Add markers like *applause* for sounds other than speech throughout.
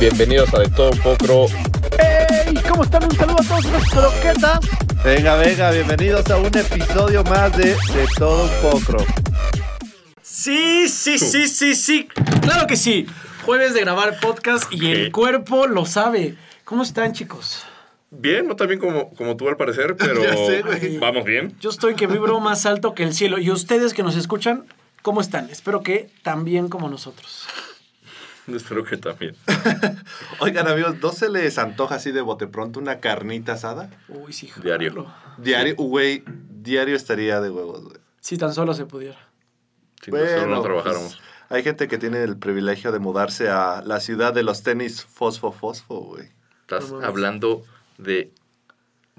Bienvenidos a De Todo Un Poco. ¡Ey! ¿Cómo están? Un saludo a todos los croquetas. Venga, venga, bienvenidos a un episodio más de De Todo Un Poco. Sí, sí, sí, sí, sí. Claro que sí. Jueves de grabar podcast y el cuerpo lo sabe. ¿Cómo están, chicos? Bien, no tan bien como, como tú al parecer, pero *laughs* Ya sé, güey. vamos bien. Yo estoy que vibro más alto que el cielo. Y ustedes que nos escuchan, ¿cómo están? Espero que tan bien como nosotros. *laughs* Espero que también. *laughs* Oigan, amigos, ¿no se les antoja así de bote pronto una carnita asada? Uy, sí, jalo. Diario. Diario, güey, diario estaría de huevos, güey. Si tan solo se pudiera. Si nosotros no pues, trabajáramos. hay gente que tiene el privilegio de mudarse a la ciudad de los tenis fosfo fosfo, güey. Estás no hablando de.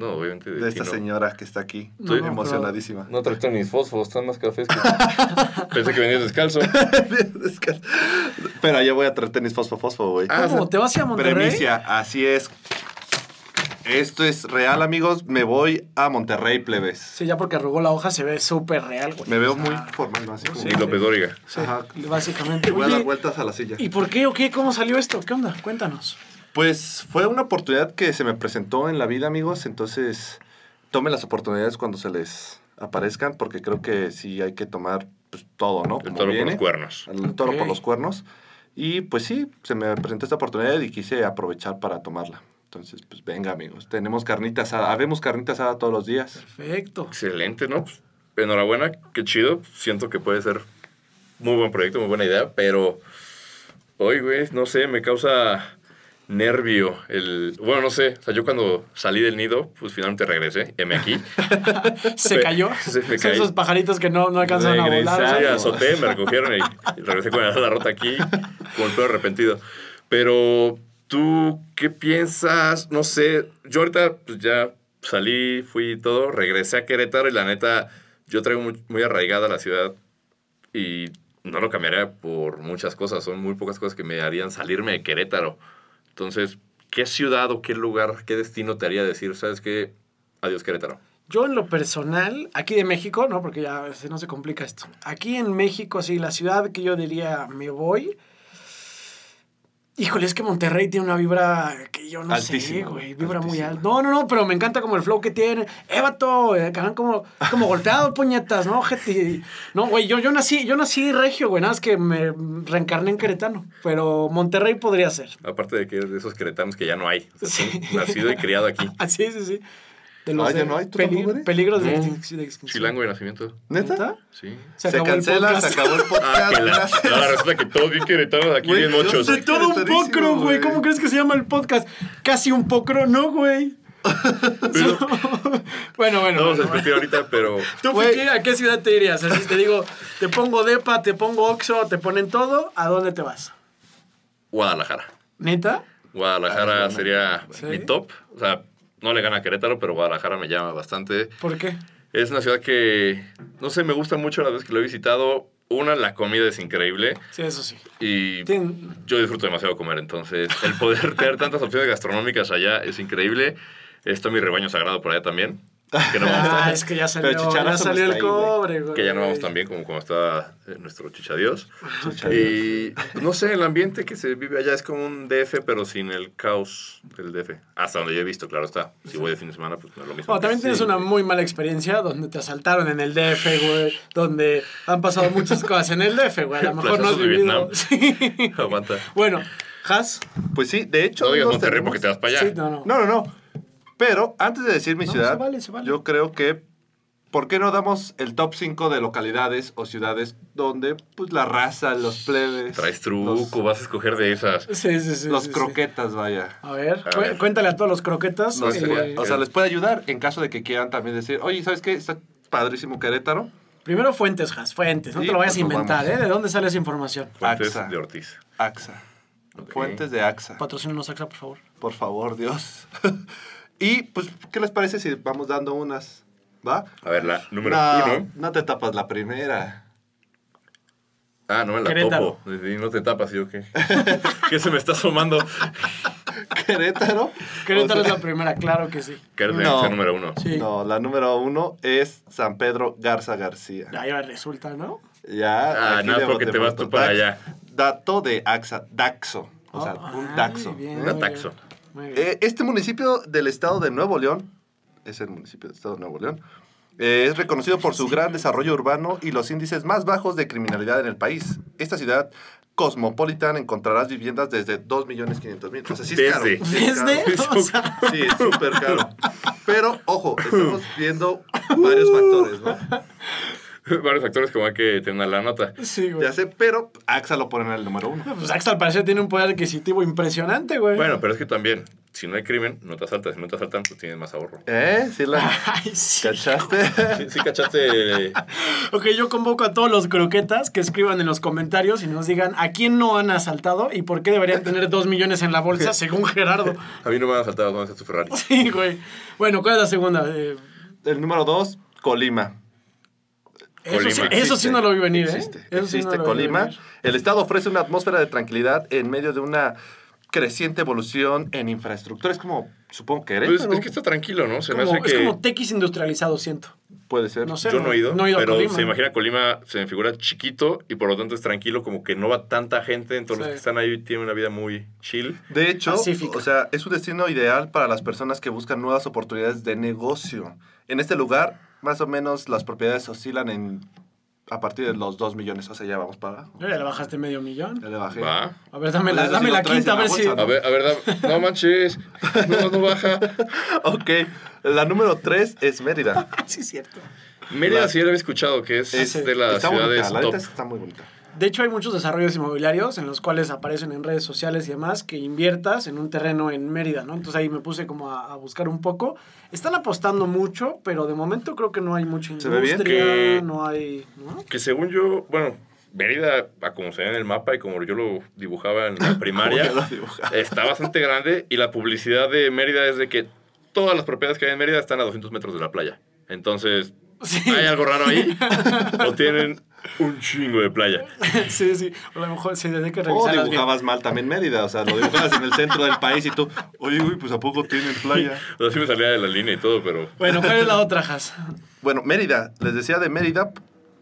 No, obviamente de, esta no. señora que está aquí. Estoy no, emocionadísima. No traes mis fósforos, están más cafés que. *laughs* Pensé que *laughs* venías descalzo. Pero allá voy a traer tenis fosfo fosfo, güey. Ah, ¿Cómo? ¿Te vas a Monterrey? Premicia, así es. Esto es real, amigos. Me voy a Monterrey, plebes. Sí, ya porque arrugó la hoja se ve súper real, güey. Me veo O sea, muy formal, ¿no? Así como- Sí. Y López Dóriga. Sí, Ajá. básicamente. Voy a dar vueltas a la silla. ¿Y por qué o qué? ¿Cómo salió esto? ¿Qué onda? Cuéntanos. Pues fue una oportunidad que se me presentó en la vida, amigos. Entonces, tomen las oportunidades cuando se les aparezcan, porque creo que sí hay que tomar pues, todo, ¿no? El Como toro por los cuernos. El toro por los cuernos. Y pues sí, se me presentó esta oportunidad y quise aprovechar para tomarla. Entonces, pues venga, amigos. Tenemos carnita asada. Habemos carnita asada todos los días. Perfecto. Excelente, ¿no? Pues, enhorabuena, qué chido. Siento que puede ser muy buen proyecto, muy buena idea, pero hoy, güey, no sé, me causa nervio el... Bueno, no sé, o sea, yo cuando salí del nido, pues finalmente regresé, M aquí. *laughs* ¿Se cayó? *laughs* se me Son caí. esos pajaritos que no, no alcanzan a Regresé. volar. Sí, azoté, me recogieron y, regresé con la rota aquí, con pelo arrepentido. Pero, ¿tú qué piensas? No sé, yo ahorita pues, ya salí, fui y todo, regresé a Querétaro y la neta, yo traigo muy, muy arraigada la ciudad y no lo cambiaría por muchas cosas. Son muy pocas cosas que me harían salirme de Querétaro. Entonces, ¿qué ciudad o qué lugar, qué destino te haría decir, sabes qué? Adiós Querétaro. Yo en lo personal, aquí de México, ¿no? Porque ya no se complica esto. Aquí en México, sí, la ciudad que yo diría me voy. Híjole, es que Monterrey tiene una vibra que yo no sé, Altísima, güey. Vibra muy alta. No, no, no, pero me encanta como el flow que tiene. Eh, cabrón, como, como golpeado, *laughs* puñetas, ¿no? Gente, no, güey, yo, yo nací, yo nací regio, güey, nada más que me reencarné en queretano. Pero Monterrey podría ser. Aparte de que eres de esos queretanos que ya no hay. O sea, Sí. nacido y criado aquí. *laughs* Ah, sí, sí, sí. De Ah, ¿ya de no hay? Peligros de, No. extin- de extinción. Chilango de nacimiento. ¿Neta? Sí. Se, Se, acabó el cancela, se podcast. acabó el podcast. Ah, que la, no, resulta que todos bien queretanos aquí bien mochos. De todo un pocro, güey. ¿Cómo crees que se llama el podcast? Casi un pocro, no, güey. *laughs* *laughs* bueno, bueno. No vamos a discutir ahorita, pero ¿Tú qué- a qué ciudad te irías? Así te digo, te pongo Depa, te pongo Oxo, te ponen todo, ¿a dónde te vas? Guadalajara. ¿Neta? Guadalajara Ah, bueno. sería ¿Sí? mi top. O sea, no le gana a Querétaro, pero Guadalajara me llama bastante. ¿Por qué? Es una ciudad que, no sé, me gusta mucho la vez que lo he visitado. Una, la comida es increíble Sí, eso sí. y yo disfruto demasiado comer. Entonces, el poder *laughs* tener tantas opciones gastronómicas allá es increíble. Está mi rebaño sagrado por allá también. Que no vamos Ah, tan- es que ya salió, ya salió el ahí, cobre, güey. que ya no vamos tan bien como cuando estaba eh, nuestro chichadios. Y no sé, el ambiente que se vive allá es como un DF, pero sin el caos del DF. Hasta donde yo he visto, claro está. Si voy de fin de semana, pues no es lo mismo. Bueno, también tienes Sí, una güey. muy mala experiencia donde te asaltaron en el DF, güey. Donde han pasado muchas cosas en el DF, güey. A lo mejor no has vivido. Vietnam. *laughs* Sí. Aguanta. Bueno, Has. Pues sí, de hecho. No digas Monterrey tenemos- porque te vas para allá. Sí, no, no. No, no, no. Pero antes de decir mi No, ciudad, se vale, se vale. yo creo que. ¿Por qué no damos el top 5 de localidades o ciudades donde pues la raza, los plebes. Traes truco, los- vas a escoger de esas. Sí, sí, sí. los sí, sí. croquetas, vaya. A ver, A cu- ver. cuéntale a todos los croquetas. No, eh, o sea, les puede ayudar en caso de que quieran también decir, oye, ¿sabes qué? Está padrísimo Querétaro. primero fuentes, Has, fuentes. No Sí, te lo vayas a pues, inventar, vamos. ¿eh? ¿De dónde sale esa información? Fuentes AXA. de Ortiz. AXA. Fuentes de AXA. Patrocínanos, AXA, por favor. Por favor, Dios. *laughs* y pues, ¿qué les parece si vamos dando unas? ¿Va? A ver, la número no, uno. no te tapas la primera. Ah, no, me la Querétaro. topo. No te tapas, yo qué. *laughs* ¿Qué se me está asomando? *laughs* Querétaro. Querétaro O sea, es la primera, claro que sí. Querétaro No. es el número uno. Sí. No, la número uno es San Pedro Garza García. Ya, ya resulta, ¿no? Ya. Ah, no, porque te vas tú para allá. Dato de AXA, Daxo. O sea, Oh, un ay, taxo. bien, ¿eh? muy Eh, este municipio del estado de Nuevo León, es el municipio del estado de Nuevo León, eh, es reconocido por su gran desarrollo urbano y los índices más bajos de criminalidad en el país. Esta ciudad cosmopolitan encontrarás viviendas desde 2.500.000. O sea, sí es caro. Desde. sí es caro. ¿Desde? *laughs* O sea, Sí, es súper caro. Pero, ojo, estamos viendo varios factores, ¿no? *laughs* Varios factores como hay que tener la nota. sí, güey. Ya sé, pero AXA lo ponen en el número uno. Pues Axel al parecer tiene un poder adquisitivo impresionante, güey. Bueno, pero es que también, si no hay crimen, no te asaltas. Si no te asaltan, pues tienes más ahorro. ¿Eh? ¿Sí la *laughs* Ay, sí. cachaste? Sí, sí cachaste. *laughs* Ok, yo convoco a todos los croquetas que escriban en los comentarios y nos digan a quién no han asaltado y por qué deberían tener dos millones en la bolsa, según Gerardo. A mí no me han asaltado, ¿dónde está tu Ferrari? Sí, güey. Bueno, ¿cuál es la segunda? Eh, El número dos, Colima. Eso, sí, eso no lo vi venir, ¿eh? Existe, Eso sí existe no Colima. El Estado ofrece una atmósfera de tranquilidad en medio de una creciente evolución en infraestructura. Es como, supongo que Pues, eres, es que está tranquilo, ¿no? Se me hace Es que. como tequis industrializado, siento. Puede ser. No sé. Yo no he ido, No he ido a pero Colima. se imagina Colima, se me figura chiquito y por lo tanto es tranquilo, como que no va tanta gente, entonces los Sí. que están ahí tienen una vida muy chill. De hecho, Pacífica. o sea, es un destino ideal para las personas que buscan nuevas oportunidades de negocio. En este lugar, más o menos, las propiedades oscilan en a partir de los 2 millones. O sea, ya vamos para abajo. Ya le bajaste medio millón. Ya le bajé. Va. A ver, dame la, Pues eso dame la quinta, a la ver si... A ver, a ver, da- no manches, no, no baja. *laughs* Ok, la número 3 es Mérida. *laughs* Sí, es cierto. Mérida La- sí lo había escuchado, que es, Es- de las está ciudades bonita, la top. neta está muy bonita. De hecho, hay muchos desarrollos inmobiliarios en los cuales aparecen en redes sociales y demás que inviertas en un terreno en Mérida, ¿no? Entonces ahí me puse como a, a buscar un poco. Están apostando mucho, pero de momento creo que no hay mucha ¿Se ve bien? industria, Que- no hay... ¿no? Que según yo, bueno, Mérida, a como se ve en el mapa y como yo lo dibujaba en la *laughs* primaria, está bastante grande y la publicidad de Mérida es de que todas las propiedades que hay en Mérida están a 200 metros de la playa. Entonces, Sí. ¿hay algo raro ahí? *laughs* ¿O tienen un chingo de playa? *laughs* sí, sí. A lo mejor sí, desde que O revisarlas bien. dibujabas mal también Mérida, o sea, lo dibujabas en el centro del país y tú, oye, güey, pues ¿a poco tienen playa? *laughs* O sea, sí me salía de la línea y todo, pero... Bueno, ¿cuál es la otra, Has? Bueno, Mérida, les decía de Mérida,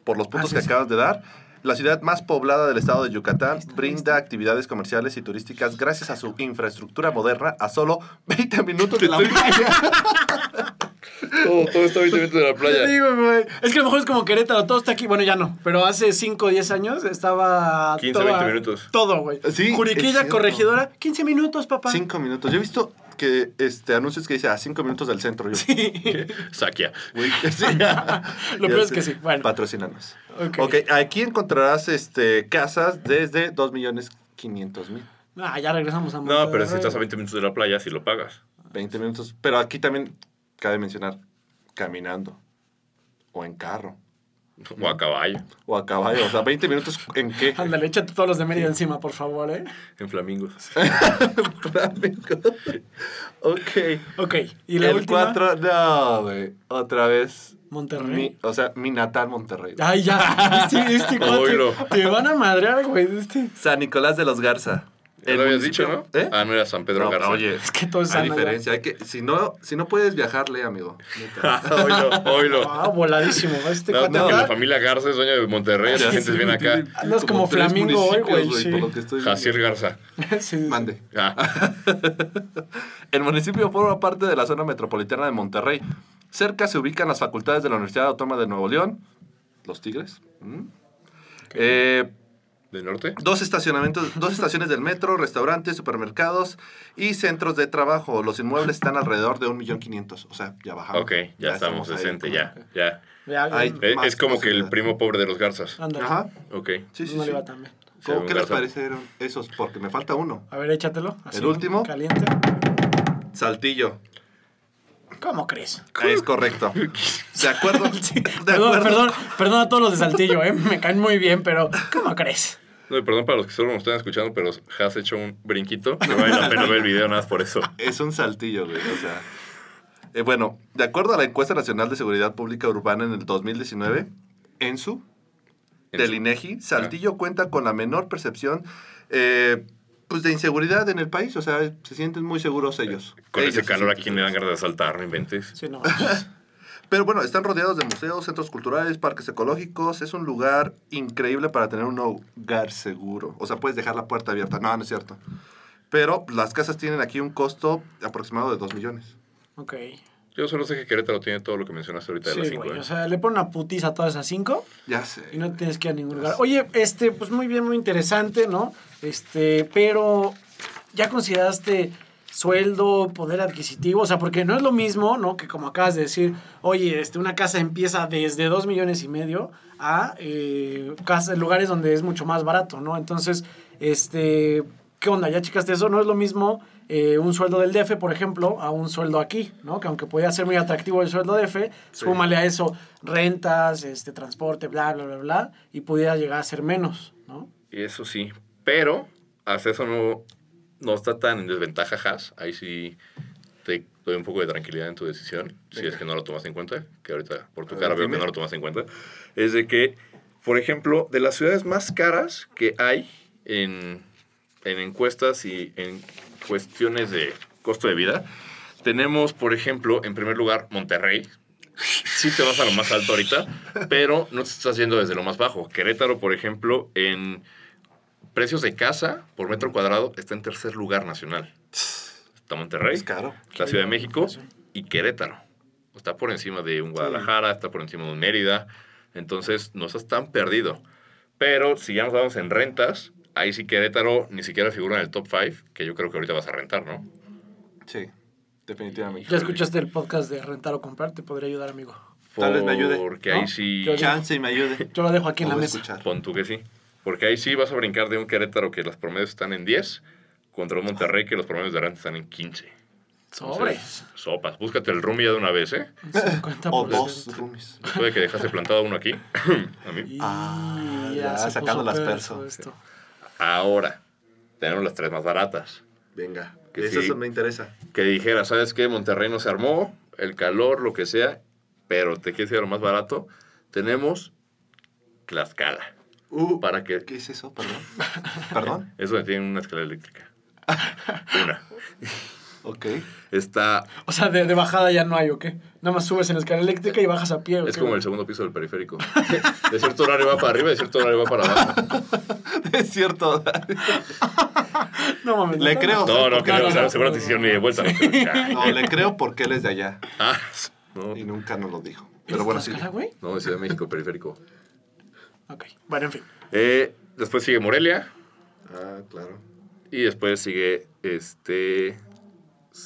por los puntos Ah, sí, que sí. acabas de dar, la ciudad más poblada del estado de Yucatán brinda actividades comerciales y turísticas gracias a su infraestructura moderna a solo 20 minutos de la playa. *laughs* Todo, todo está 20 metros de la Te playa. digo, güey. Es que a lo mejor es como Querétaro, todo está aquí. Bueno, ya no. Pero hace 5 o 10 años estaba. 15, toda- 20 minutos. Todo, güey. Sí, Juriquilla, corregidora, 15 minutos, papá. 5 minutos. Yo he visto que este anuncios que dice a 5 minutos del centro. Yo, Saquia. güey, *laughs* sí. Lo peor es que sí. Bueno. Patrocínanos. Ok. ok, aquí encontrarás este, casas desde 2 millones 500 mil. Ah, ya regresamos a No, Monterrey. pero si estás a 20 minutos de la playa, si lo pagas. 20 minutos. Pero aquí también cabe mencionar caminando o en carro O a caballo, o a caballo. O sea, 20 minutos en qué? *laughs* Ándale, échate todos los de Mérida encima, por favor, ¿eh? en *laughs* flamingos. ok. Ok, y la el última. 4, no, güey. Otra vez. Monterrey. Mi- o sea, mi natal Monterrey. Ay, ya. *laughs* Este, este cuate. Te van a madrear, güey. Este. San Nicolás de los Garza. Ya lo habías dicho, ¿no? ¿Eh? Ah, no era San Pedro No, Garza. oye, Es que todo es sana, diferencia. Hay que, si, no, si no puedes viajarle, amigo. neta. *laughs* oílo, oílo. Ah, voladísimo. Este No, no, que la familia Garza es dueña de Monterrey, gente sé, viene acá. tiene- Andas como tres flamingo hoy, municipios, güey, sí. por lo que estoy viendo. Jacier Garza. *laughs* Sí, sí. Mande. Ah, *laughs* El municipio forma parte de la zona metropolitana de Monterrey. Cerca se ubican las facultades de la Universidad Autónoma de Nuevo León, los Tigres. ¿Mm? Eh, ¿Del norte? dos estacionamientos, dos estaciones del metro, restaurantes, supermercados y centros de trabajo. Los inmuebles están alrededor de un millón quinientos. O sea, ya bajamos. Ok, ya, estamos decente, ya, ya. Ya, Ay, ya. Es, como que el primo pobre de los Garzas. Ándale. Ajá. Ok. Sí, sí, no sí. le va. ¿Cómo, ¿Qué les parecieron esos? Porque me falta uno. A ver, échatelo. así, El último. Caliente. Saltillo. ¿Cómo crees? Es correcto. De acuerdo. *laughs* Sí. De Perdón, acuerdo. perdón, perdón a todos los de Saltillo, ¿eh? Me caen muy bien, pero ¿cómo crees? No, y perdón para los que solo nos están escuchando, pero has hecho un brinquito. No vale la pena ver el video nada más por eso. Es un saltillo, güey. O sea. Eh, bueno, de acuerdo a la encuesta nacional de seguridad pública urbana en el 2019, ENSU, En del su- INEGI, Saltillo cuenta con la menor percepción eh, pues de inseguridad en el país. O sea, se sienten muy seguros ellos. Con Ellos ese se calor, ¿a sienten quién le dan ganas de asaltar? No inventes. Sí, no. *laughs* Pero bueno, están rodeados de museos, centros culturales, parques ecológicos. Es un lugar increíble para tener un hogar seguro. O sea, puedes dejar la puerta abierta. No, no es cierto. Pero las casas tienen aquí un costo aproximado de 2 millones. Ok. Yo solo sé que Querétaro tiene todo lo que mencionaste ahorita de las Sí, cinco. güey. ¿eh? O sea, le ponen una putiza a todas esas cinco Ya sé. y no tienes que ir a ningún lugar. Oye, este, pues muy bien, muy interesante, ¿no? Este, pero ya consideraste sueldo, poder adquisitivo, o sea, porque no es lo mismo, ¿no? Que como acabas de decir, oye, este, una casa empieza desde dos millones y medio a eh, casas, lugares donde es mucho más barato, ¿no? Entonces, este, ¿qué onda? ¿Ya checaste eso? No es lo mismo eh, un sueldo del DF, por ejemplo, a un sueldo aquí, ¿no? Que aunque podía ser muy atractivo el sueldo DF, súmale a eso rentas, este, transporte, bla, bla, bla, bla, y pudiera llegar a ser menos, ¿no? Y eso sí. Pero hasta eso no, no está tan en desventaja Haas. Ahí sí te doy un poco de tranquilidad en tu decisión, si es que no lo tomas en cuenta, que ahorita por tu A cara ver, veo dime. que no lo tomas en cuenta. Es de que, por ejemplo, de las ciudades más caras que hay en, en encuestas y en cuestiones de costo de vida, tenemos, por ejemplo, en primer lugar, Monterrey. Sí te vas a lo más alto ahorita, pero no te estás yendo desde lo más bajo. Querétaro, por ejemplo, en precios de casa por metro cuadrado está en tercer lugar nacional. Está Monterrey, Es caro. la Ciudad de México y Querétaro. Está por encima de un Guadalajara, está por encima de un Mérida. Entonces, no estás tan perdido. Pero si ya nos vamos en rentas, ahí sí Querétaro ni siquiera figura en el top 5, que yo creo que ahorita vas a rentar, ¿no? Sí, definitivamente. Ya escuchaste el podcast de rentar o comprar, te podría ayudar, amigo. Tal vez me ayude, Porque ¿no? ahí sí... Yo- Chance y me ayude. Yo lo dejo aquí en la mesa. escuchar. Pon tú que sí. Porque ahí sí vas a brincar de un Querétaro que los promedios están en 10 contra un Monterrey que los promedios de renta están en 15. Sobres. Sopas. Búscate el roomie ya de una vez, ¿eh? 50%. O dos roomies. Después de que dejaste plantado uno aquí. *clears throat* a mí. Y Ah, ya ya, se sacando puso las esto. Ahora, tenemos las tres más baratas. Venga, Que eso sí. me interesa. Que dijera, ¿sabes qué? Monterrey no se armó, el calor, lo que sea, pero te quieres ir a lo más barato. Tenemos Tlaxcala. Uh, Para que... ¿Qué es eso? Perdón. *laughs* ¿Perdón? Es donde tienen una escalera eléctrica. Una. Ok. Está... O sea, de, de bajada ya no hay, ¿o qué? Nada más subes en la escala eléctrica y bajas a pie. ¿o Es qué? como el segundo piso del periférico. De cierto horario va para arriba, de cierto horario va para abajo. *laughs* es cierto. No mames. Le no, creo. No, no, No, creo, no, o sea, no, seguro te no, hicieron ni de vuelta. ya. No, le creo porque él es de allá. Ah, no, Y nunca nos lo dijo. ¿Eres Pero bueno, sí. Güey? no, de Ciudad de México, periférico. Ok. Bueno, en fin. Eh, después sigue Morelia Ah, claro. y después sigue este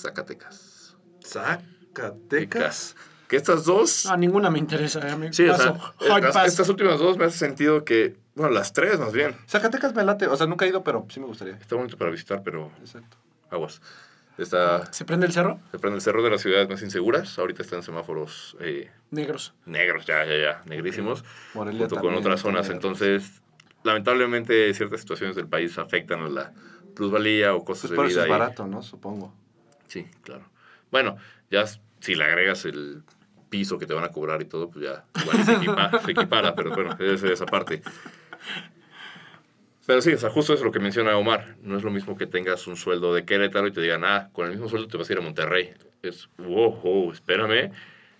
Zacatecas. Zacatecas. Que estas dos... A ninguna me interesa, eh, amigo. Sí, o sea, estas, últimas dos me hace sentido que... Bueno, las tres más bien. Zacatecas me late. O sea, nunca he ido, pero sí me gustaría. Está bonito para visitar, pero Exacto. aguas. Está... ¿Se prende el cerro? Se prende el cerro de las ciudades más inseguras. Ahorita están semáforos eh, Negros. negros, ya, ya, ya, negrísimos. Morelia junto con también otras tiene zonas. negros. Entonces, lamentablemente, ciertas situaciones del país afectan a la plusvalía o costos Pues por de eso vida. es y- barato, ¿no? Supongo. Sí, claro. Bueno, ya si le agregas el piso que te van a cobrar y todo, pues ya igual se, equipa- se equipara, pero bueno, es esa parte. Pero sí, o sea, justo es lo que menciona Omar. No es lo mismo que tengas un sueldo de Querétaro y te digan, ah, con el mismo sueldo te vas a ir a Monterrey. Es, wow, wow, espérame.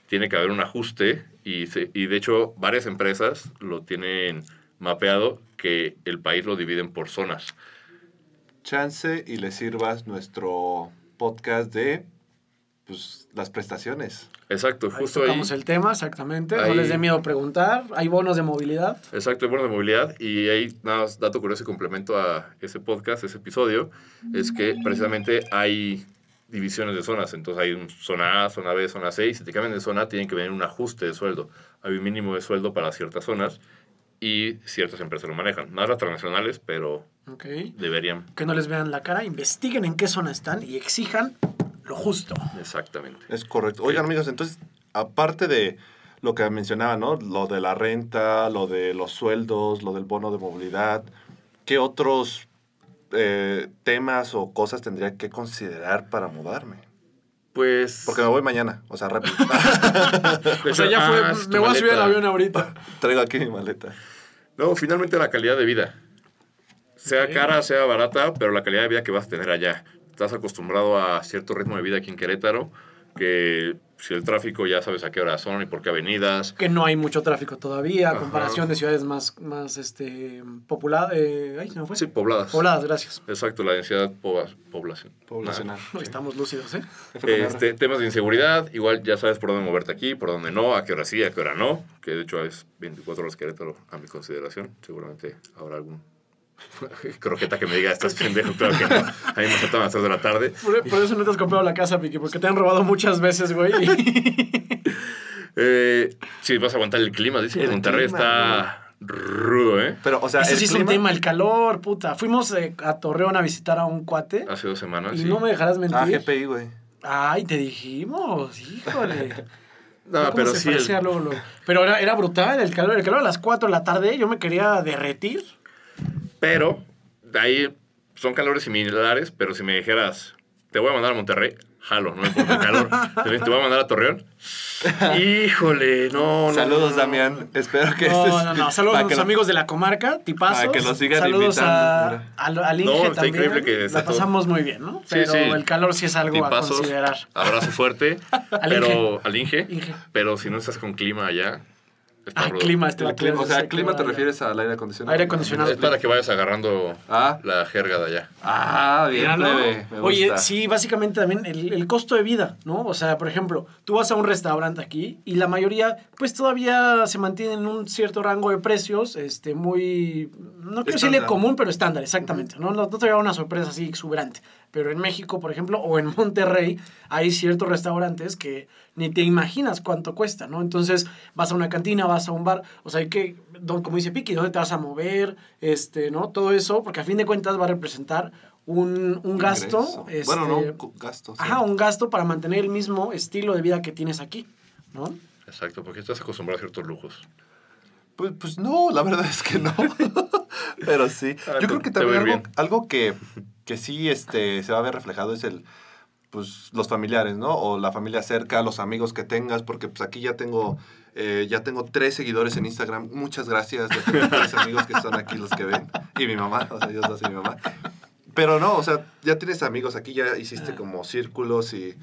Tiene que haber un ajuste y, y de hecho varias empresas lo tienen mapeado que el país lo dividen por zonas. Chance y le sirvas nuestro podcast de pues, las prestaciones. Exacto, Ahí justo ahí. tocamos el tema, exactamente. No Ahí- les dé miedo preguntar. Hay bonos de movilidad. Exacto, el bono de movilidad. Y ahí, nada más, dato curioso y complemento a ese podcast, ese episodio, es que precisamente hay divisiones de zonas. Entonces hay un zona A, zona B, zona C. Y si te cambian de zona, tienen que venir un ajuste de sueldo. Hay un mínimo de sueldo para ciertas zonas y ciertas empresas lo manejan. Más las transnacionales, pero Ok. deberían. Que no les vean la cara, investiguen en qué zona están y exijan lo justo. Exactamente. Es correcto. Oigan, amigos, entonces, aparte de lo que mencionaba, ¿no? Lo de la renta, lo de los sueldos, lo del bono de movilidad, ¿qué otros eh, temas o cosas tendría que considerar para mudarme? Pues. Porque me voy mañana, o sea, rápido. *laughs* *laughs* O sea, ya fue. Ah, tu me voy a subir al avión ahorita. *laughs* Traigo aquí mi maleta. No, finalmente la calidad de vida. Sea cara, sea barata, pero la calidad de vida que vas a tener allá. Estás acostumbrado a cierto ritmo de vida aquí en Querétaro que si el tráfico ya sabes a qué horas son y por qué avenidas. Que no hay mucho tráfico todavía, a comparación de ciudades más, más este, populadas. Eh, ay, se me fue. Sí, pobladas. Pobladas, gracias. Exacto, la densidad poba- población. Poblacional. No, Estamos lúcidos, ¿eh? Este, temas de inseguridad, igual ya sabes por dónde moverte aquí, por dónde no, a qué hora sí, a qué hora no, que de hecho es 24 horas Querétaro a mi consideración. Seguramente habrá algún *laughs* croqueta que me diga, estás pendejo, claro que no. A mí me saltan a las 3 de la tarde. Por, por eso no te has comprado la casa, Piqui, porque te han robado muchas veces, güey. *laughs* Eh, sí, vas a aguantar el clima, dice que El Monterrey clima, está rudo, ¿eh? Pero, o sea, Ese el sí es un clima- tema, el calor, puta. Fuimos eh, a Torreón a visitar a un cuate Hace dos semanas. y sí. no me dejarás mentir. Ah, GPI, güey. Ay, te dijimos, híjole. *laughs* No, ¿Cómo pero se sí. el- parecía luego, luego? Pero era, era brutal el calor. El calor a las 4 de la tarde, yo me quería derretir. Pero de ahí son calores similares, pero si me dijeras, te voy a mandar a Monterrey, jalo, no me importa el calor. Te te voy a mandar a Torreón. *laughs* Híjole, no, no. Saludos, no. Damián. Espero que No, estés- no, no. Saludos a para que nuestros lo- amigos de la comarca, tipazos. Para que lo sigan Saludos a, invitando, al, al Inge No, está también. increíble que está La todo- pasamos muy bien, ¿no? Sí, Pero sí. el calor sí es algo a Tipazos, considerar. Abrazo fuerte. *laughs* Al pero al Inge. Inge. Pero si no estás con clima allá, Ah, rudo. clima, este El clima, o sea, clima que te refieres al aire acondicionado. Aire acondicionado. Es para que vayas agarrando Ah. la jerga de allá. Ah, bien, Mira, Oye, sí, básicamente también el, el costo de vida, ¿no? O sea, por ejemplo, tú vas a un restaurante aquí y la mayoría, pues todavía se mantiene en un cierto rango de precios, este, muy, no quiero decirle común, pero estándar, exactamente. No, no, no te a dar una sorpresa así exuberante. Pero en México, por ejemplo, o en Monterrey, hay ciertos restaurantes que ni te imaginas cuánto cuesta, ¿no? Entonces, vas a una cantina, vas a un bar, o sea, hay que, don- como dice Piki, ¿dónde te vas a mover? Este, ¿no? Todo eso, porque a fin de cuentas va a representar un, un gasto. Este, Bueno, no, gasto. sí. Ajá, un gasto para mantener el mismo estilo de vida que tienes aquí, ¿no? Exacto, porque estás acostumbrado a ciertos lujos. Pues, pues no, la verdad es que no. *laughs* Pero sí. Ah, Yo creo que también algo, algo que, que sí este, se va a ver reflejado es el pues los familiares, ¿no? O la familia cerca, los amigos que tengas, porque pues aquí ya tengo eh, ya tengo tres seguidores en Instagram. Muchas gracias. Tengo tres amigos que son aquí los que ven. Y mi mamá, o sea, yo dos y mi mamá. Pero no, o sea, ya tienes amigos aquí, ya hiciste como círculos y,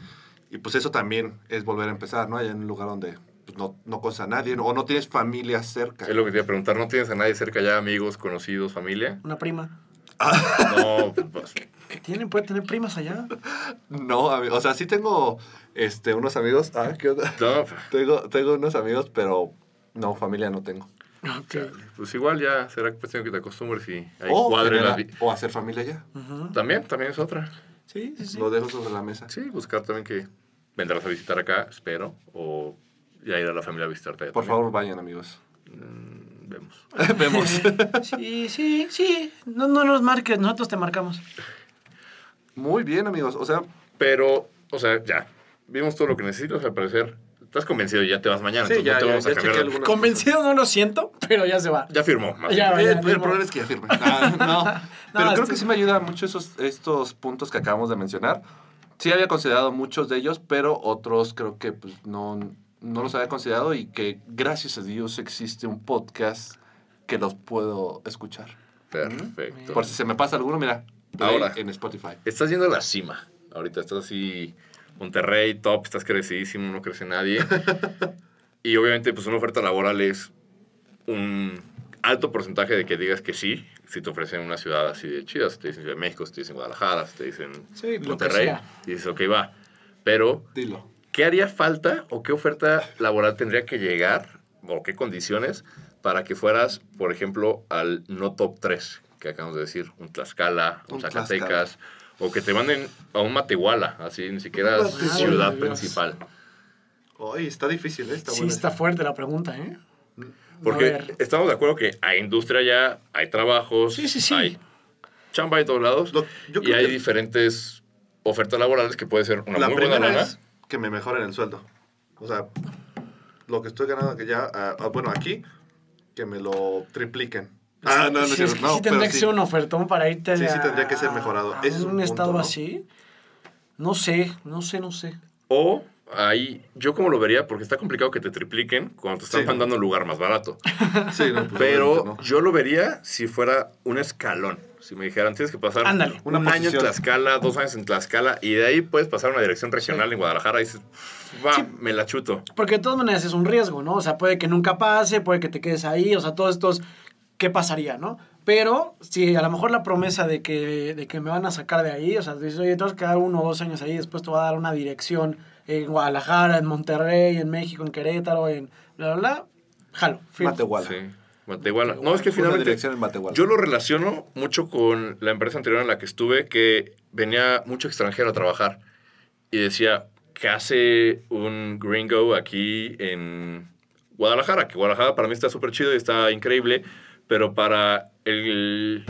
y pues eso también es volver a empezar, ¿no? Allá en un lugar donde pues, no, no conoces a nadie ¿no? o no tienes familia cerca. Es lo que te iba a preguntar, ¿no tienes a nadie cerca ya, amigos, conocidos, familia? Una prima. No, pues, ¿Tienen, puede tener primas allá? No, o sea, sí tengo este, unos amigos. Ah, ¿qué onda? no, Tengo, tengo unos amigos, pero no, familia no tengo. Ok. pues igual ya será cuestión que te acostumbres y ahí O, cuadre vi- o hacer familia ya. También, también es otra. Sí, sí, sí. Lo dejo sobre la mesa. Sí, buscar también que vendrás a visitar acá, espero, o ya ir a la familia a visitarte. allá Por también. favor, vayan, amigos. Mm, vemos. *laughs* *laughs* Vemos. Sí, sí, sí. No, no nos marques, nosotros te marcamos. Muy bien, amigos. O sea, Pero, o sea, ya, vimos todo lo que necesitas, al parecer. Estás convencido y ya te vas mañana, Sí, entonces ya, no te ya, vamos a ya cambiar. chequé algunas Convencido no lo siento, pero ya se va. Ya firmó, más Ya, bien. eh, ya, el firmo. problema es que ya firme. Ah, no. *laughs* Pero No, creo que sí me ayuda mucho esos, estos puntos que acabamos de mencionar. Sí había considerado muchos de ellos, pero otros creo que pues, no, no los había considerado y que gracias a Dios existe un podcast que los puedo escuchar. Perfecto. Por si se me pasa alguno, mira, play Ahora. en Spotify. Estás yendo a la cima. Ahorita estás así, Monterrey, top, estás crecidísimo, no crece nadie. *laughs* y obviamente, pues una oferta laboral es un alto porcentaje de que digas que sí, si te ofrecen una ciudad así de chida, si te dicen Ciudad de México, si te dicen Guadalajara, si te dicen Sí, Monterrey, y dices, ok, va. Pero, Dilo. ¿Qué haría falta o qué oferta laboral tendría que llegar o qué condiciones para que fueras, por ejemplo, al no top 3, que acabamos de decir, un Tlaxcala, un, Un Zacatecas, o que te manden a un Matehuala, así ni siquiera ciudad Dios. principal. Oye, está difícil, ¿eh? Está sí, está fuerte la pregunta, ¿eh? A Porque estamos de acuerdo que hay industria ya, hay trabajos, Sí, sí, sí. hay chamba de todos lados, Lo- yo y hay que- diferentes ofertas laborales que puede ser una La muy buena lana. Que me mejoren el sueldo. O sea, lo que estoy ganando que ya, ah, bueno, aquí, que me lo tripliquen. Ah, no, no, sí, cierto, es que no, sí tendría pero que sí. ser un ofertón para irte Sí, sí a- tendría que ser mejorado. a es un, un punto, estado ¿no? así. No sé, no sé, no sé. O ahí, yo como lo vería, porque está complicado que te tripliquen cuando te están Sí. mandando un lugar más barato. Sí, no, pues, Pero no. yo lo vería si fuera un escalón. Si me dijeran, tienes que pasar Ándale. un Una año en. Tlaxcala, dos años en Tlaxcala, y de ahí puedes pasar a una dirección regional en Guadalajara y dices, va, Sí. me la chuto. Porque de todas maneras es un riesgo, ¿no? O sea, puede que nunca pase, puede que te quedes ahí, o sea, todos estos, ¿qué pasaría, no? Pero si a lo mejor la promesa de que, de que me van a sacar de ahí, o sea, dices, oye, te vas a quedar uno o dos años ahí, después te va a dar una dirección en Guadalajara, en Monterrey, en México, en Querétaro, en bla, bla, bla, jalo. Matehuala. Sí. Matehuala. No, es que finalmente yo lo relaciono mucho con la empresa anterior en la que estuve, que venía mucho extranjero a trabajar y decía, ¿qué hace un gringo aquí en Guadalajara? Que Guadalajara para mí está súper chido y está increíble, pero para el,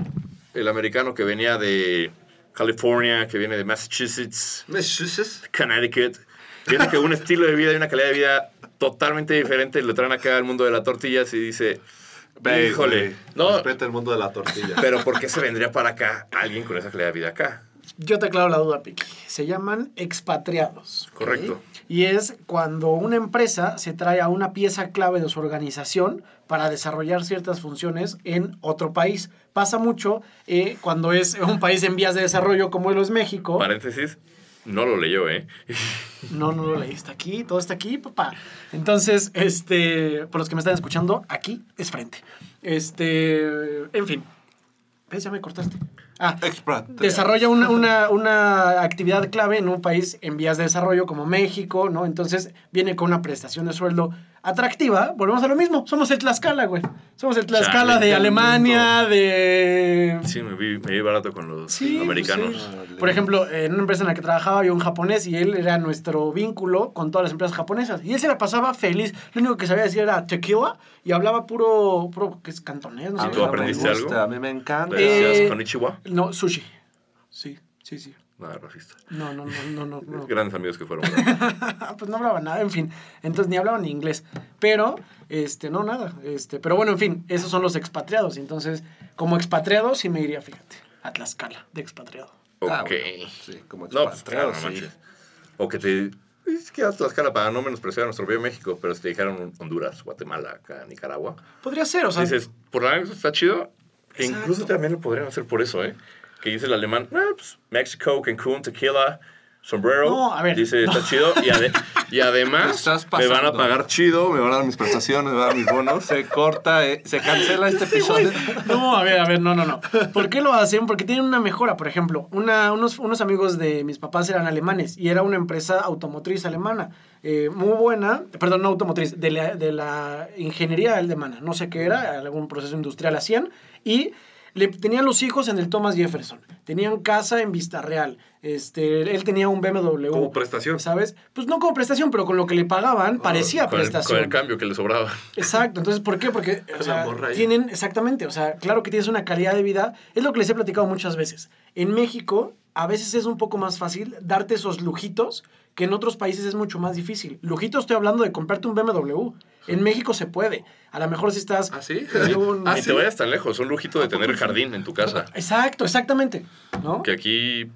el americano que venía de California, que viene de Massachusetts, Massachusetts. Connecticut. Tiene que un estilo de vida y una calidad de vida totalmente diferente. Lo traen acá al mundo de las tortillas y dice, Híjole, no, Respeta el mundo de la tortilla. pero ¿por qué se vendría para acá alguien con esa calidad de vida acá? Yo te aclaro la duda, Piqui. Se llaman expatriados. Correcto. Y es cuando una empresa se trae a una pieza clave de su organización para desarrollar ciertas funciones en otro país. Pasa mucho eh, cuando es un país en vías de desarrollo como lo es México. Paréntesis, no lo leyó, ¿eh? No, no lo leíste aquí, todo está aquí, papá. Entonces, este, por los que me están escuchando, aquí es frente. Este, en fin. ¿Ves? Ya me cortaste. Ah, desarrolla una, una, una actividad clave en un país en vías de desarrollo como México, ¿no? Entonces viene con una prestación de sueldo atractiva. Volvemos a lo mismo. Somos el Tlaxcala, güey. Somos el Tlaxcala Chale, de Alemania, de... Sí, me vi, me vi barato con los Sí, americanos. sí. Por ejemplo, en una empresa en la que trabajaba había un japonés y él era nuestro vínculo con todas las empresas japonesas. Y él se la pasaba feliz. Lo único que sabía decir era tequila y hablaba puro, puro que es cantonés, no A sé ¿Tú aprendiste algo? A mí me encanta. ¿Le decías Eh, konnichiwa? No, sushi. Sí, sí, sí. Nada, racista. No, no, no, no, no. *laughs* Grandes amigos que fueron. *laughs* pues no hablaba nada, en fin. Entonces ni hablaban ni inglés. Pero, este, no, nada. Este, pero bueno, en fin, esos son los expatriados. Entonces, como expatriado, sí me iría, fíjate, a Tlaxcala, de expatriado. Ah, ok. bueno, sí, como No, pues claro, expatriado, no sí. O que te... Es que a Tlaxcala para no menospreciar a nuestro bello México, pero si te dijeron Honduras, Guatemala, acá, Nicaragua, Podría ser, o sea. dices, por la está chido, que Exacto. incluso también lo podrían hacer por eso, ¿eh? Que dice el alemán, ah, pues, México, Cancún, tequila, sombrero. No, a ver, Dice, está chido. Y, ade- y Te además, me van a pagar chido, me van a dar mis prestaciones, me van a dar mis bonos. Se corta, eh, se cancela este episodio. No, a ver, a ver, no, no, no. ¿Por qué lo hacen? Porque tienen una mejora. Por ejemplo, una, unos, unos amigos de mis papás eran alemanes y era una empresa automotriz alemana. eh, muy buena, perdón, no automotriz, de la, de la ingeniería alemana. No sé qué era, algún proceso industrial hacían. Y le, tenían los hijos en el Thomas Jefferson. Tenían casa en Vista Real. Este, él tenía un BMW. Como prestación. ¿Sabes? Pues no como prestación, pero con lo que le pagaban parecía Con el, prestación. con el cambio que le sobraba. Exacto, entonces, ¿por qué? Porque *laughs* o sea, tienen, exactamente, o sea, claro que tienes una calidad de vida, es lo que les he platicado muchas veces. En México, a veces es un poco más fácil darte esos lujitos que en otros países es mucho más difícil. Lujitos estoy hablando de comprarte un BMW. En México se puede. A lo mejor si estás... ¿Ah, sí? *laughs* un- ¿Ah, y sí? te vayas tan lejos, un lujito de tener el jardín en tu casa. Exacto, exactamente. ¿No? Que aquí,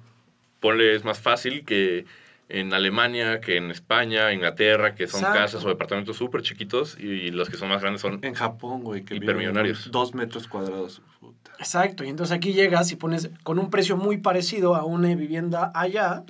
ponle, es más fácil que en Alemania, que en España, Inglaterra, que son Exacto. casas o departamentos súper chiquitos y los que son más grandes son... En Japón, güey, que Hipermillonarios. viven dos metros cuadrados. Puta. Exacto, y entonces aquí llegas y pones con un precio muy parecido a una vivienda allá,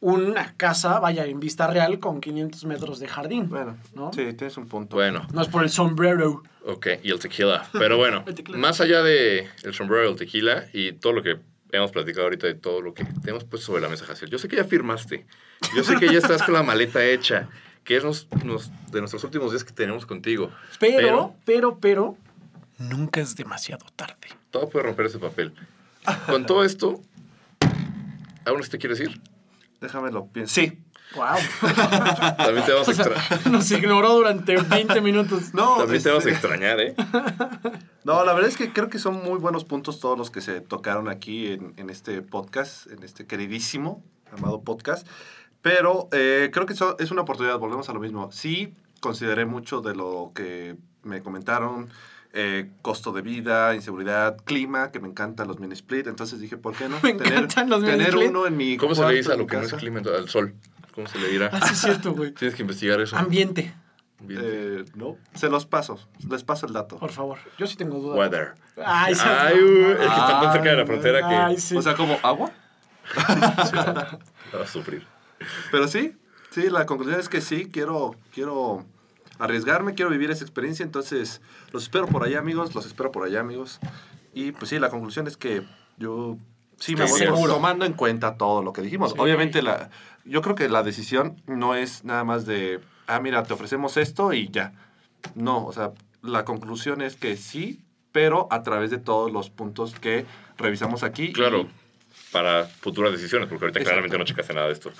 una casa, vaya, en vista real con 500 metros de jardín. Bueno, ¿no? sí, tienes un punto. Bueno, No es por el sombrero. ok, y el tequila. Pero bueno, *laughs* El tequila. más allá de el sombrero, el tequila y todo lo que hemos platicado ahorita de todo lo que tenemos puesto sobre la mesa, Jaciel. Yo sé que ya firmaste. Yo sé que ya estás con la maleta hecha, que es nos- nos- de nuestros últimos días que tenemos contigo. Pero, pero, pero, nunca es demasiado tarde. Todo puede romper ese papel. Con todo esto, ¿aún no te quieres ir? Déjame lo pienso. Sí. Wow. También te vamos *laughs* a, extra- Nos ignoró durante 20 minutos. No, También te vamos a extrañar, ¿eh? *laughs* no, la verdad es que creo que son muy buenos puntos todos los que se tocaron aquí en, en este podcast, en este queridísimo, amado podcast. Pero eh, creo que eso es una oportunidad, volvemos a lo mismo. Sí, consideré mucho de lo que me comentaron. eh, costo de vida, inseguridad, clima, que me encantan los mini split. Entonces dije, ¿por qué no? *laughs* Me encantan los mini tener uno en mi ¿Cómo se le dice a lo que no es clima, al sol? ¿Cómo se le dirá? Ah, sí, es cierto, güey. *laughs* Tienes que investigar eso. Ambiente, Bien. Eh, no. Se los paso. Les paso el dato. por favor. Yo sí tengo dudas. Weather. Ay, sí. Ay, es que está tan cerca de la Ay, frontera que Ay, sí. O sea, como agua. *laughs* va a sufrir. Pero sí, sí, la conclusión es que sí, quiero, quiero arriesgarme, quiero vivir esa experiencia. Entonces, los espero por allá, amigos. Los espero por allá, amigos. Y pues sí, la conclusión es que yo sí me voy seguro. tomando en cuenta todo lo que dijimos. Sí. Obviamente, la, yo creo que la decisión no es nada más de, ah, mira, te ofrecemos esto y ya. No, o sea, la conclusión es que sí, pero a través de todos los puntos que revisamos aquí. Claro, Y- para futuras decisiones, porque ahorita Exacto. claramente no checaste nada de esto.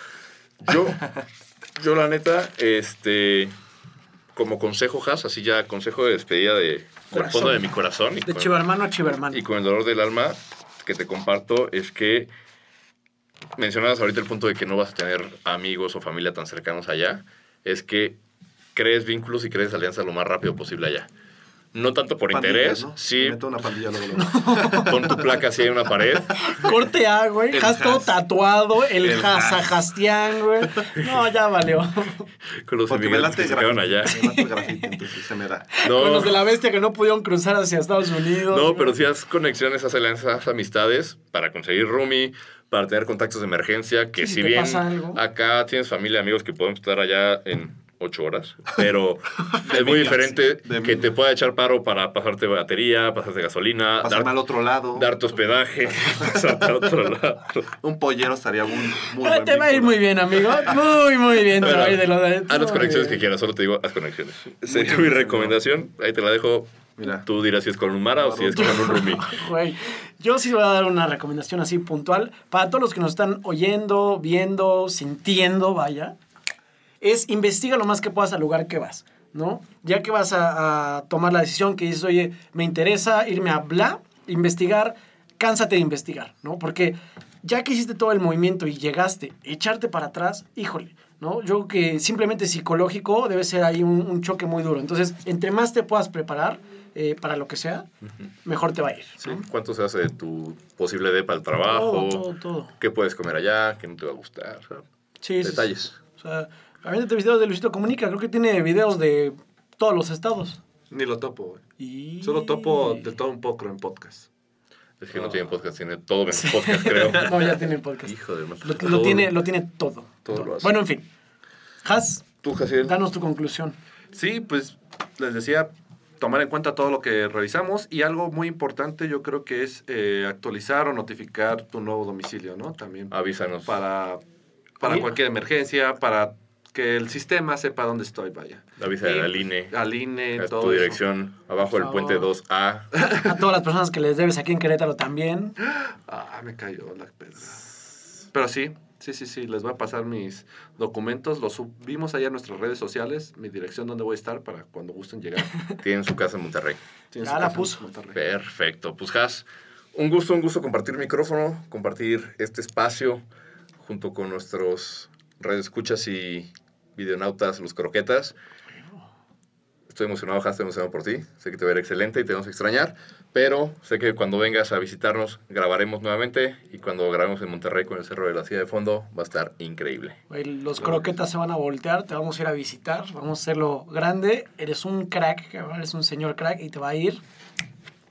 Yo, *laughs* yo la neta, este, como consejo, Has, así ya consejo de despedida de del Corazón. fondo de mi corazón y De con, chivermano a chivermano. y con el dolor del alma que te comparto es que mencionabas ahorita el punto de que no vas a tener amigos o familia tan cercanos allá, es que crees vínculos y crees alianzas lo más rápido posible allá. No tanto por pandillas, interés, ¿no? sí, Meto una pandilla luego, luego. *laughs* pon tu placa así en una pared Corte A, güey. El Has todo tatuado. El, El Hazajastián, güey. No, ya valió. con los Porque me inmigrantes late que se allá. me late el grafiti, entonces se me da. *laughs* No, Con los de la bestia que no pudieron cruzar hacia Estados Unidos. No, güey. pero sí haz conexiones, haz alianzas, amistades para conseguir roomie, para tener contactos de emergencia, que Sí, si si bien pasa algo. acá tienes familia, amigos que podemos estar allá en ocho horas, pero *laughs* es muy diferente de que te pueda echar paro para pasarte batería, pasarte gasolina, Pasarme dar- al otro lado. darte hospedaje, *laughs* *laughs* pasarte al otro lado. Un pollero estaría muy, muy Ah, buen te va a ir muy bien, amigo. Muy, muy bien. te Bueno, va a ir de lo de. haz las conexiones que quieras, solo te digo, haz conexiones. Sería mi gracias, recomendación, ahí te la dejo. Mira. Tú dirás si es con un Mara o si es con un. Güey, yo sí voy a dar una recomendación así puntual para todos los que nos están oyendo, viendo, sintiendo, vaya. Es investiga lo más que puedas al lugar que vas, ¿no? Ya que vas a, a tomar la decisión que dices, oye, me interesa irme a bla, investigar, cánsate de investigar, ¿no? Porque ya que hiciste todo el movimiento y llegaste, echarte para atrás, híjole, ¿no? Yo creo que simplemente psicológico debe ser ahí un, un choque muy duro. Entonces, entre más te puedas preparar eh, para lo que sea, mejor te va a ir. Sí. ¿Cuánto se hace de tu posible depa al trabajo? Todo, todo, todo. ¿Qué puedes comer allá? ¿Qué no te va a gustar? O sea, Sí, sí, Detalles. sí. O sea, aviéntate videos de Luisito Comunica. Creo que tiene videos de todos los estados. Ni lo topo, güey. Y... Solo topo de todo un poco en podcast. Es que no tiene podcast, tiene todo menos podcast, creo. *laughs* No, ya tiene podcast. Hijo de madre. Lo, lo tiene, lo tiene todo. todo lo hace. Bueno, en fin. Has, Tú, Jaciel. danos tu conclusión. Sí, pues les decía, tomar en cuenta todo lo que revisamos y algo muy importante yo creo que es eh, actualizar o notificar tu nuevo domicilio, ¿no? También Avísanos. para, para cualquier emergencia, para que el sistema sepa dónde estoy, vaya. Y- al INE. Al INE, a todo tu eso. dirección, abajo del puente favor. 2A. *laughs* A todas las personas que les debes aquí en Querétaro también. Ah, me cayó la pedra. Pero sí, sí, sí, sí, les voy a pasar mis documentos, los subimos allá a nuestras redes sociales, mi dirección donde voy a estar para cuando gusten llegar. *laughs* Tienen su casa en Monterrey. Tienen Ya su la casa en puso. Monterrey. Perfecto. Pues, Has, un gusto, un gusto compartir micrófono, compartir este espacio junto con nuestros radioescuchas y videonautas, los croquetas. Estoy emocionado, Has, estoy emocionado por ti. Sé que te va a ir excelente y te vamos a extrañar, pero sé que cuando vengas a visitarnos grabaremos nuevamente y cuando grabemos en Monterrey con el Cerro de la Silla de fondo va a estar increíble. Los croquetas se van a voltear, te vamos a ir a visitar, vamos a hacerlo grande. Eres un crack, eres un señor crack y te va a ir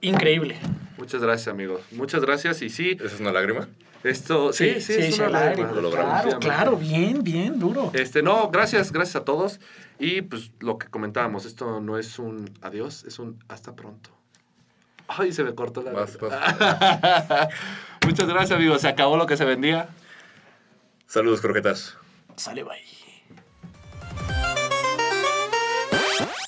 increíble. Muchas gracias, amigos. Muchas gracias. Y sí, ¿Esa es una lágrima? Esto, sí, sí, es sí, una al aire, lágrima, Lo logramos. Claro, claro, bien, bien, duro. Este, no, gracias, gracias a todos. Y pues lo que comentábamos, esto no es un adiós, es un hasta pronto. Ay, se me cortó la Vas. *laughs* Muchas gracias, amigos. Se acabó lo que se vendía. Saludos, croquetas. Sale, bye.